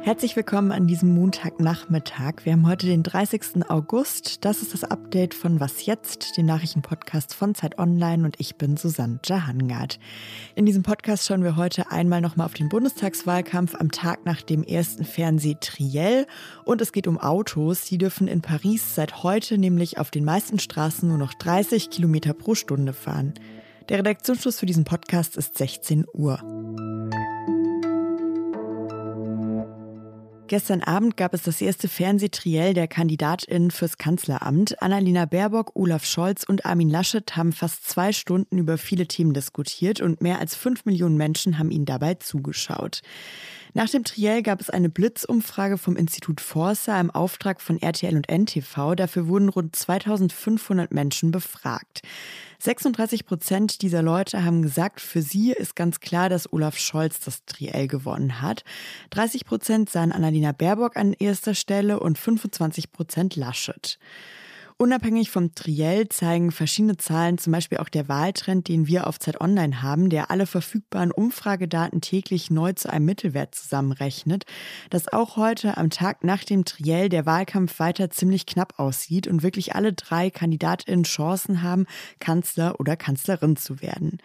Herzlich willkommen an diesem Montagnachmittag. Wir haben heute den 30. August. Das ist das Update von Was jetzt, dem Nachrichtenpodcast von Zeit Online und ich bin Susanne Jahangard. In diesem Podcast schauen wir heute einmal nochmal auf den Bundestagswahlkampf am Tag nach dem ersten Fernseh-Triell und es geht um Autos. Die dürfen in Paris seit heute nämlich auf den meisten Straßen nur noch 30 Kilometer pro Stunde fahren. Der Redaktionsschluss für diesen Podcast ist 16 Uhr. Gestern Abend gab es das erste Fernsehtriell der KandidatInnen fürs Kanzleramt. Annalena Baerbock, Olaf Scholz und Armin Laschet haben fast zwei Stunden über viele Themen diskutiert und mehr als fünf Millionen Menschen haben ihnen dabei zugeschaut. Nach dem Triell gab es eine Blitzumfrage vom Institut Forsa im Auftrag von RTL und NTV. Dafür wurden rund 2500 Menschen befragt. 36 Prozent dieser Leute haben gesagt, für sie ist ganz klar, dass Olaf Scholz das Triell gewonnen hat. 30 Prozent sahen Annalena Baerbock an erster Stelle und 25 Prozent Laschet. Unabhängig vom Triell zeigen verschiedene Zahlen, zum Beispiel auch der Wahltrend, den wir auf Zeit Online haben, der alle verfügbaren Umfragedaten täglich neu zu einem Mittelwert zusammenrechnet, dass auch heute am Tag nach dem Triell der Wahlkampf weiter ziemlich knapp aussieht und wirklich alle drei KandidatInnen Chancen haben, Kanzler oder Kanzlerin zu werden.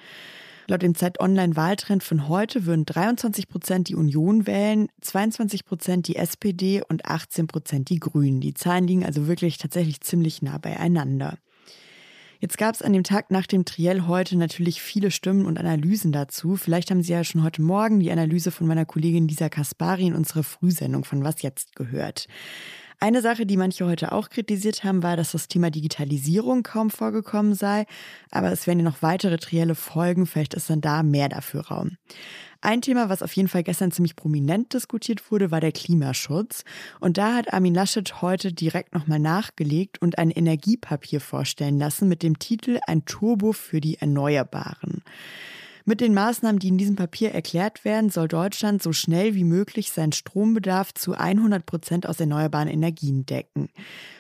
Laut dem Zeit Online-Wahltrend von heute würden 23 Prozent die Union wählen, 22 Prozent die SPD und 18 Prozent die Grünen. Die Zahlen liegen also wirklich tatsächlich ziemlich nah beieinander. Jetzt gab es an dem Tag nach dem Triell heute natürlich viele Stimmen und Analysen dazu. Vielleicht haben Sie ja schon heute Morgen die Analyse von meiner Kollegin Lisa Kaspari in unserer Frühsendung von Was jetzt gehört. Eine Sache, die manche heute auch kritisiert haben, war, dass das Thema Digitalisierung kaum vorgekommen sei. Aber es werden ja noch weitere Trielle folgen. Vielleicht ist dann da mehr dafür Raum. Ein Thema, was auf jeden Fall gestern ziemlich prominent diskutiert wurde, war der Klimaschutz. Und da hat Armin Laschet heute direkt nochmal nachgelegt und ein Energiepapier vorstellen lassen mit dem Titel Ein Turbo für die Erneuerbaren. Mit den Maßnahmen, die in diesem Papier erklärt werden, soll Deutschland so schnell wie möglich seinen Strombedarf zu 100 Prozent aus erneuerbaren Energien decken.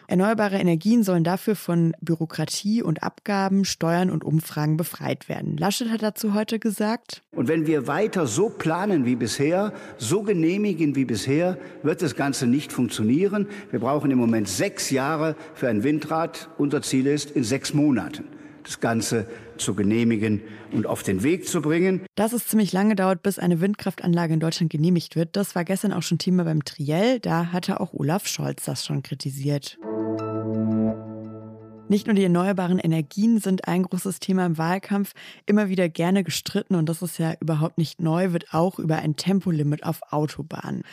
Erneuerbare Energien sollen dafür von Bürokratie und Abgaben, Steuern und Umfragen befreit werden. Laschet hat dazu heute gesagt. Und wenn wir weiter so planen wie bisher, so genehmigen wie bisher, wird das Ganze nicht funktionieren. Wir brauchen im Moment sechs Jahre für ein Windrad. Unser Ziel ist in sechs Monaten das Ganze zu genehmigen und auf den Weg zu bringen. Dass es ziemlich lange dauert, bis eine Windkraftanlage in Deutschland genehmigt wird, das war gestern auch schon Thema beim Triell. Da hatte auch Olaf Scholz das schon kritisiert. Nicht nur die erneuerbaren Energien sind ein großes Thema im Wahlkampf, immer wieder gerne gestritten und das ist ja überhaupt nicht neu, wird auch über ein Tempolimit auf Autobahnen.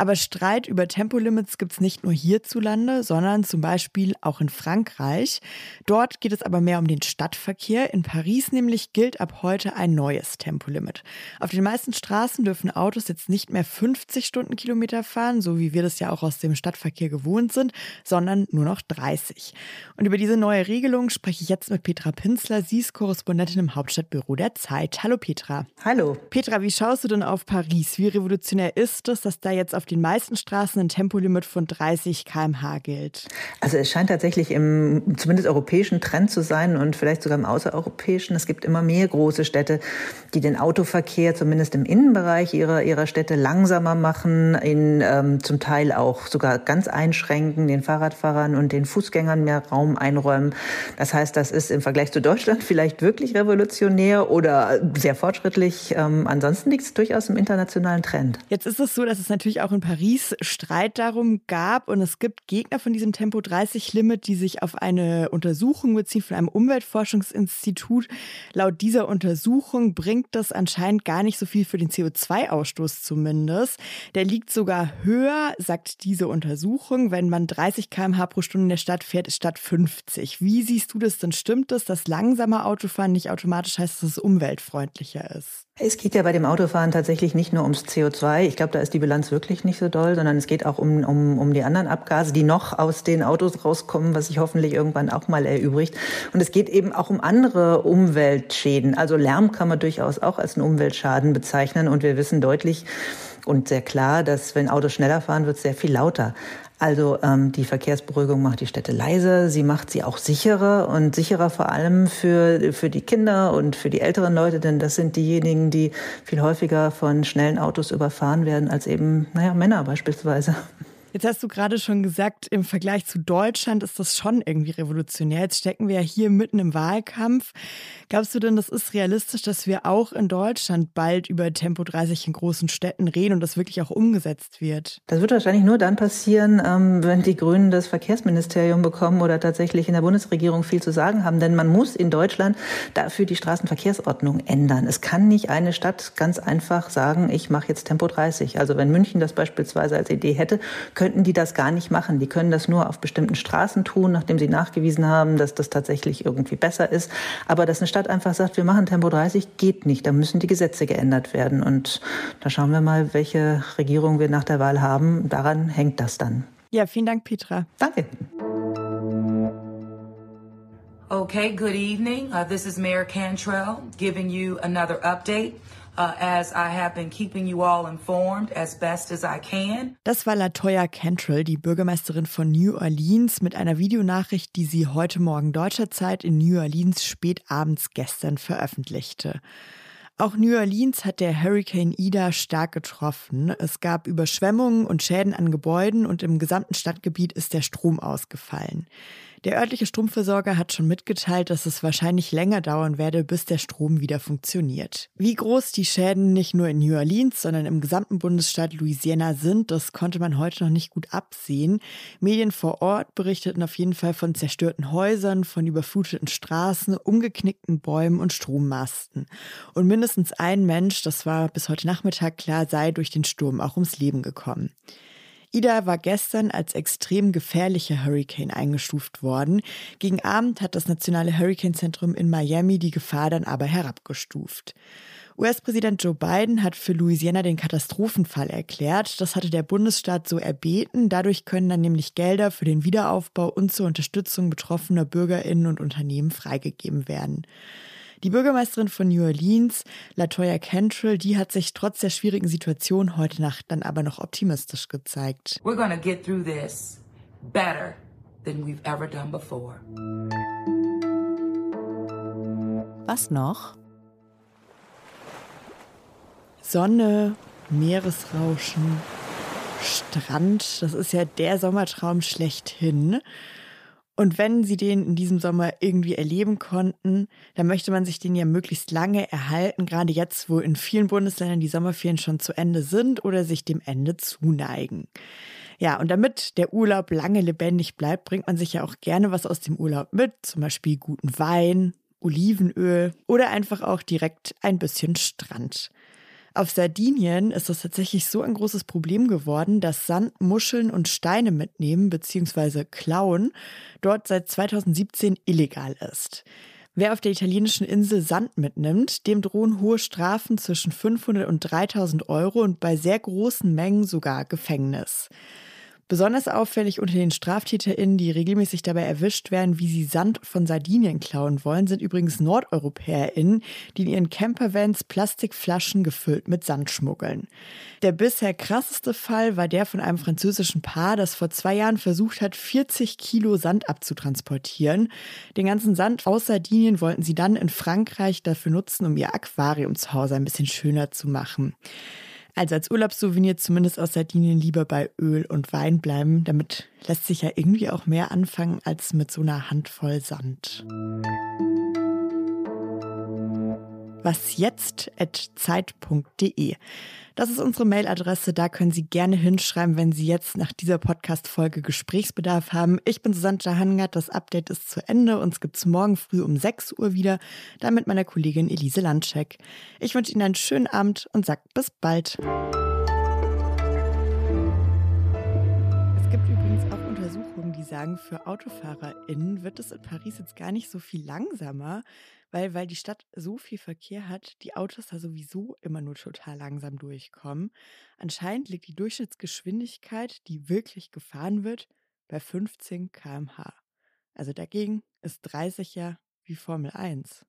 Aber Streit über Tempolimits gibt es nicht nur hierzulande, sondern zum Beispiel auch in Frankreich. Dort geht es aber mehr um den Stadtverkehr. In Paris nämlich gilt ab heute ein neues Tempolimit. Auf den meisten Straßen dürfen Autos jetzt nicht mehr 50 Stundenkilometer fahren, so wie wir das ja auch aus dem Stadtverkehr gewohnt sind, sondern nur noch 30. Und über diese neue Regelung spreche ich jetzt mit Petra Pinzler. Sie ist Korrespondentin im Hauptstadtbüro der Zeit. Hallo Petra. Hallo. Petra, wie schaust du denn auf Paris? Wie revolutionär ist es, dass da jetzt auf den meisten Straßen ein Tempolimit von 30 km/h gilt. Also es scheint tatsächlich im zumindest europäischen Trend zu sein und vielleicht sogar im außereuropäischen. Es gibt immer mehr große Städte, die den Autoverkehr zumindest im Innenbereich ihrer, ihrer Städte langsamer machen, in, ähm, zum Teil auch sogar ganz einschränken, den Fahrradfahrern und den Fußgängern mehr Raum einräumen. Das heißt, das ist im Vergleich zu Deutschland vielleicht wirklich revolutionär oder sehr fortschrittlich. Ähm, ansonsten liegt es durchaus im internationalen Trend. Jetzt ist es so, dass es natürlich auch in Paris Streit darum gab und es gibt Gegner von diesem Tempo 30 Limit, die sich auf eine Untersuchung beziehen von einem Umweltforschungsinstitut. Laut dieser Untersuchung bringt das anscheinend gar nicht so viel für den CO2-Ausstoß zumindest. Der liegt sogar höher, sagt diese Untersuchung, wenn man 30 km/h pro Stunde in der Stadt fährt, statt 50. Wie siehst du das denn? Stimmt es, dass langsamer Autofahren nicht automatisch heißt, dass es umweltfreundlicher ist? Es geht ja bei dem Autofahren tatsächlich nicht nur ums CO2. Ich glaube, da ist die Bilanz wirklich nicht so doll, sondern es geht auch um, um, um die anderen Abgase, die noch aus den Autos rauskommen, was sich hoffentlich irgendwann auch mal erübrigt. Und es geht eben auch um andere Umweltschäden. Also Lärm kann man durchaus auch als einen Umweltschaden bezeichnen. Und wir wissen deutlich, und sehr klar, dass wenn Autos schneller fahren, wird es sehr viel lauter. Also ähm, die Verkehrsberuhigung macht die Städte leiser, sie macht sie auch sicherer und sicherer vor allem für, für die Kinder und für die älteren Leute, denn das sind diejenigen, die viel häufiger von schnellen Autos überfahren werden als eben, naja, Männer beispielsweise. Jetzt hast du gerade schon gesagt, im Vergleich zu Deutschland ist das schon irgendwie revolutionär. Jetzt stecken wir ja hier mitten im Wahlkampf. Glaubst du denn, das ist realistisch, dass wir auch in Deutschland bald über Tempo 30 in großen Städten reden und das wirklich auch umgesetzt wird? Das wird wahrscheinlich nur dann passieren, ähm, wenn die Grünen das Verkehrsministerium bekommen oder tatsächlich in der Bundesregierung viel zu sagen haben. Denn man muss in Deutschland dafür die Straßenverkehrsordnung ändern. Es kann nicht eine Stadt ganz einfach sagen, ich mache jetzt Tempo 30. Also wenn München das beispielsweise als Idee hätte, könnten die das gar nicht machen. Die können das nur auf bestimmten Straßen tun, nachdem sie nachgewiesen haben, dass das tatsächlich irgendwie besser ist. Aber dass eine Stadt einfach sagt, wir machen Tempo 30, geht nicht. Da müssen die Gesetze geändert werden. Und da schauen wir mal, welche Regierung wir nach der Wahl haben. Daran hängt das dann. Ja, vielen Dank, Petra. Danke. Okay, good evening. Uh, this is Mayor Cantrell giving you another update as I have been keeping you all informed as best as I can. Das war Latoya Cantrell, die Bürgermeisterin von New Orleans, mit einer Videonachricht, die sie heute Morgen deutscher Zeit in New Orleans spät abends gestern veröffentlichte. Auch New Orleans hat der Hurricane Ida stark getroffen. Es gab Überschwemmungen und Schäden an Gebäuden und im gesamten Stadtgebiet ist der Strom ausgefallen. Der örtliche Stromversorger hat schon mitgeteilt, dass es wahrscheinlich länger dauern werde, bis der Strom wieder funktioniert. Wie groß die Schäden nicht nur in New Orleans, sondern im gesamten Bundesstaat Louisiana sind, das konnte man heute noch nicht gut absehen. Medien vor Ort berichteten auf jeden Fall von zerstörten Häusern, von überfluteten Straßen, umgeknickten Bäumen und Strommasten. Und mindestens ein Mensch, das war bis heute Nachmittag klar, sei durch den Sturm auch ums Leben gekommen. Ida war gestern als extrem gefährlicher Hurricane eingestuft worden. Gegen Abend hat das Nationale Hurricane-Zentrum in Miami die Gefahr dann aber herabgestuft. US-Präsident Joe Biden hat für Louisiana den Katastrophenfall erklärt. Das hatte der Bundesstaat so erbeten. Dadurch können dann nämlich Gelder für den Wiederaufbau und zur Unterstützung betroffener Bürgerinnen und Unternehmen freigegeben werden. Die Bürgermeisterin von New Orleans, Latoya Cantrell, die hat sich trotz der schwierigen Situation heute Nacht dann aber noch optimistisch gezeigt. We're gonna get through this better than we've ever done before. Was noch? Sonne, Meeresrauschen, Strand, das ist ja der Sommertraum schlechthin. Und wenn sie den in diesem Sommer irgendwie erleben konnten, dann möchte man sich den ja möglichst lange erhalten, gerade jetzt, wo in vielen Bundesländern die Sommerferien schon zu Ende sind oder sich dem Ende zuneigen. Ja, und damit der Urlaub lange lebendig bleibt, bringt man sich ja auch gerne was aus dem Urlaub mit, zum Beispiel guten Wein, Olivenöl oder einfach auch direkt ein bisschen Strand. Auf Sardinien ist das tatsächlich so ein großes Problem geworden, dass Sand, Muscheln und Steine mitnehmen bzw. klauen dort seit 2017 illegal ist. Wer auf der italienischen Insel Sand mitnimmt, dem drohen hohe Strafen zwischen 500 und 3000 Euro und bei sehr großen Mengen sogar Gefängnis. Besonders auffällig unter den StraftäterInnen, die regelmäßig dabei erwischt werden, wie sie Sand von Sardinien klauen wollen, sind übrigens NordeuropäerInnen, die in ihren Campervans Plastikflaschen gefüllt mit Sand schmuggeln. Der bisher krasseste Fall war der von einem französischen Paar, das vor zwei Jahren versucht hat, 40 Kilo Sand abzutransportieren. Den ganzen Sand aus Sardinien wollten sie dann in Frankreich dafür nutzen, um ihr Aquarium zu Hause ein bisschen schöner zu machen. Also als Urlaubssouvenir zumindest aus Sardinien lieber bei Öl und Wein bleiben. Damit lässt sich ja irgendwie auch mehr anfangen als mit so einer Handvoll Sand. Was jetzt at zeit.de. Das ist unsere Mailadresse. Da können Sie gerne hinschreiben, wenn Sie jetzt nach dieser Podcast-Folge Gesprächsbedarf haben. Ich bin Susanne Jahangard. Das Update ist zu Ende. Uns gibt es morgen früh um 6 Uhr wieder. Dann mit meiner Kollegin Elise Landscheck. Ich wünsche Ihnen einen schönen Abend und sage bis bald. Die sagen, für AutofahrerInnen wird es in Paris jetzt gar nicht so viel langsamer, weil, weil die Stadt so viel Verkehr hat, die Autos da sowieso immer nur total langsam durchkommen. Anscheinend liegt die Durchschnittsgeschwindigkeit, die wirklich gefahren wird, bei 15 km/h. Also dagegen ist 30 ja wie Formel 1.